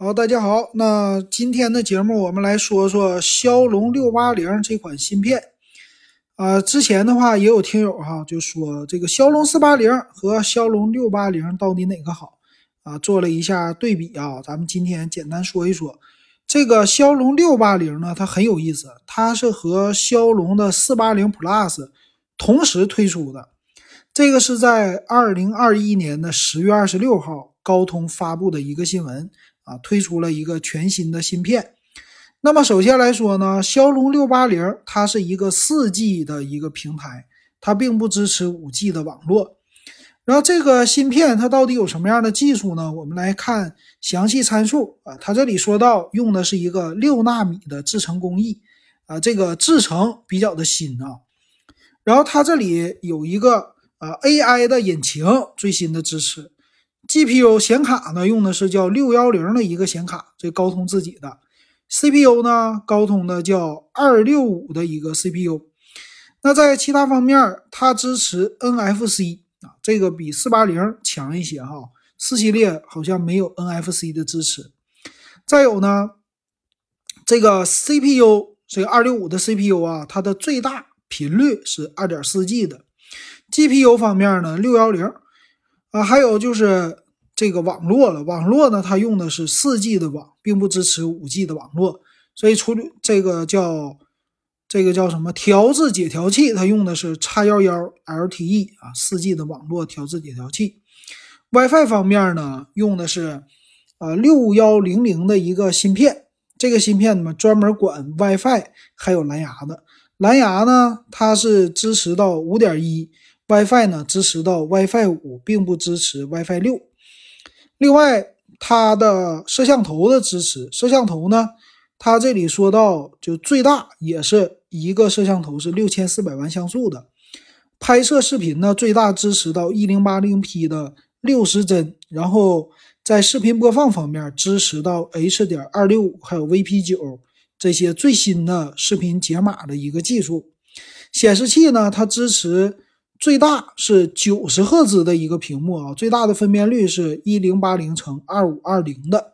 好，大家好，那今天的节目我们来说说骁龙六八零这款芯片。啊，之前的话也有听友哈就说这个骁龙四八零和骁龙六八零到底哪个好啊？做了一下对比啊，咱们今天简单说一说这个骁龙六八零呢，它很有意思，它是和骁龙的四八零 Plus 同时推出的。这个是在二零二一年的十月二十六号，高通发布的一个新闻。啊，推出了一个全新的芯片。那么首先来说呢，骁龙六八零它是一个四 G 的一个平台，它并不支持五 G 的网络。然后这个芯片它到底有什么样的技术呢？我们来看详细参数啊。它这里说到用的是一个六纳米的制程工艺啊，这个制程比较的新啊。然后它这里有一个啊 AI 的引擎最新的支持。GPU 显卡呢，用的是叫六幺零的一个显卡，这高通自己的。CPU 呢，高通的叫二六五的一个 CPU。那在其他方面，它支持 NFC 啊，这个比四八零强一些哈。四系列好像没有 NFC 的支持。再有呢，这个 CPU 这个二六五的 CPU 啊，它的最大频率是二点四 G 的。GPU 方面呢，六幺零。啊，还有就是这个网络了，网络呢，它用的是四 G 的网，并不支持五 G 的网络，所以处理这个叫这个叫什么调制解调器，它用的是 x 幺幺 LTE 啊，四 G 的网络调制解调器。WiFi 方面呢，用的是呃六幺零零的一个芯片，这个芯片呢专门管 WiFi 还有蓝牙的，蓝牙呢它是支持到五点一。WiFi 呢支持到 WiFi 五，并不支持 WiFi 六。另外，它的摄像头的支持，摄像头呢，它这里说到就最大也是一个摄像头是六千四百万像素的。拍摄视频呢，最大支持到一零八零 P 的六十帧。然后在视频播放方面，支持到 H 点二六还有 VP 九这些最新的视频解码的一个技术。显示器呢，它支持。最大是九十赫兹的一个屏幕啊，最大的分辨率是一零八零乘二五二零的，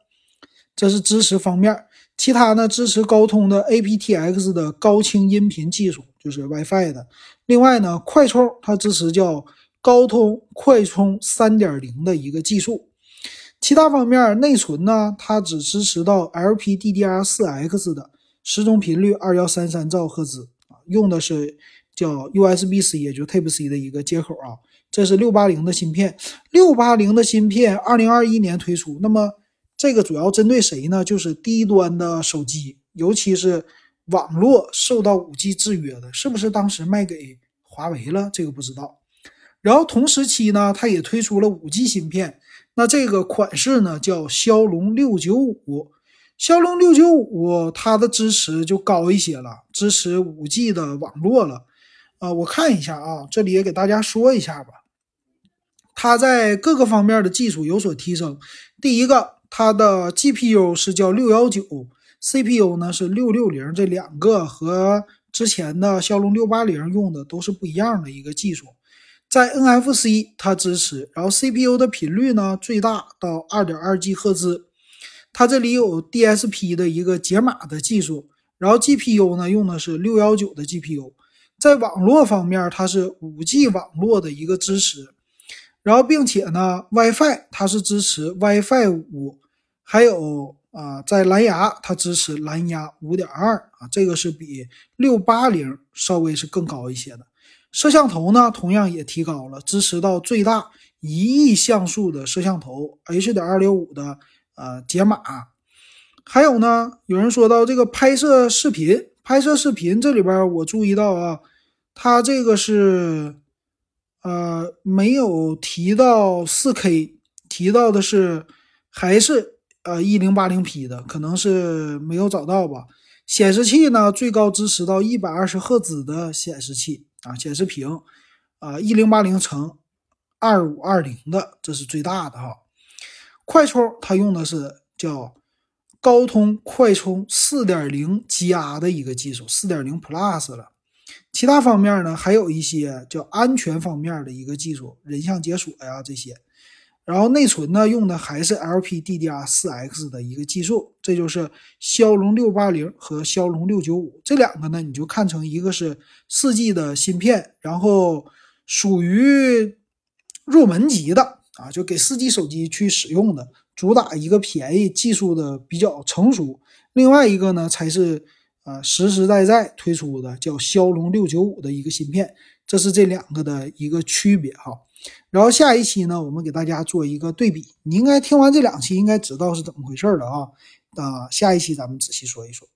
这是支持方面。其他呢，支持高通的 aptX 的高清音频技术，就是 WiFi 的。另外呢，快充它支持叫高通快充三点零的一个技术。其他方面，内存呢，它只支持到 LPDDR 四 X 的时钟频率二幺三三兆赫兹啊，用的是。叫 USB-C，也就 Type-C 的一个接口啊，这是六八零的芯片。六八零的芯片，二零二一年推出。那么这个主要针对谁呢？就是低端的手机，尤其是网络受到五 G 制约的，是不是当时卖给华为了？这个不知道。然后同时期呢，它也推出了五 G 芯片。那这个款式呢，叫骁龙六九五。骁龙六九五它的支持就高一些了，支持五 G 的网络了。啊，我看一下啊，这里也给大家说一下吧。它在各个方面的技术有所提升。第一个，它的 GPU 是叫六幺九，CPU 呢是六六零，这两个和之前的骁龙六八零用的都是不一样的一个技术。在 NFC 它支持，然后 CPU 的频率呢最大到二点二 G 赫兹。它这里有 DSP 的一个解码的技术，然后 GPU 呢用的是六幺九的 GPU。在网络方面，它是五 G 网络的一个支持，然后并且呢，WiFi 它是支持 WiFi 五，还有啊，在蓝牙它支持蓝牙五点二啊，这个是比六八零稍微是更高一些的。摄像头呢，同样也提高了，支持到最大一亿像素的摄像头，H 点二六五的呃解码。还有呢，有人说到这个拍摄视频。拍摄视频这里边，我注意到啊，它这个是，呃，没有提到四 K，提到的是还是呃一零八零 P 的，可能是没有找到吧。显示器呢，最高支持到一百二十赫兹的显示器啊，显示屏啊，一零八零乘二五二零的，这是最大的哈。快充它用的是叫。高通快充四点零加的一个技术，四点零 Plus 了。其他方面呢，还有一些叫安全方面的一个技术，人像解锁呀这些。然后内存呢用的还是 LPDDR4X 的一个技术，这就是骁龙六八零和骁龙六九五这两个呢，你就看成一个是四 G 的芯片，然后属于入门级的啊，就给四 G 手机去使用的，主打一个便宜，技术的比较成熟。另外一个呢才是啊实实在在推出的叫骁龙六九五的一个芯片，这是这两个的一个区别哈。然后下一期呢，我们给大家做一个对比。你应该听完这两期，应该知道是怎么回事了啊！那，下一期咱们仔细说一说。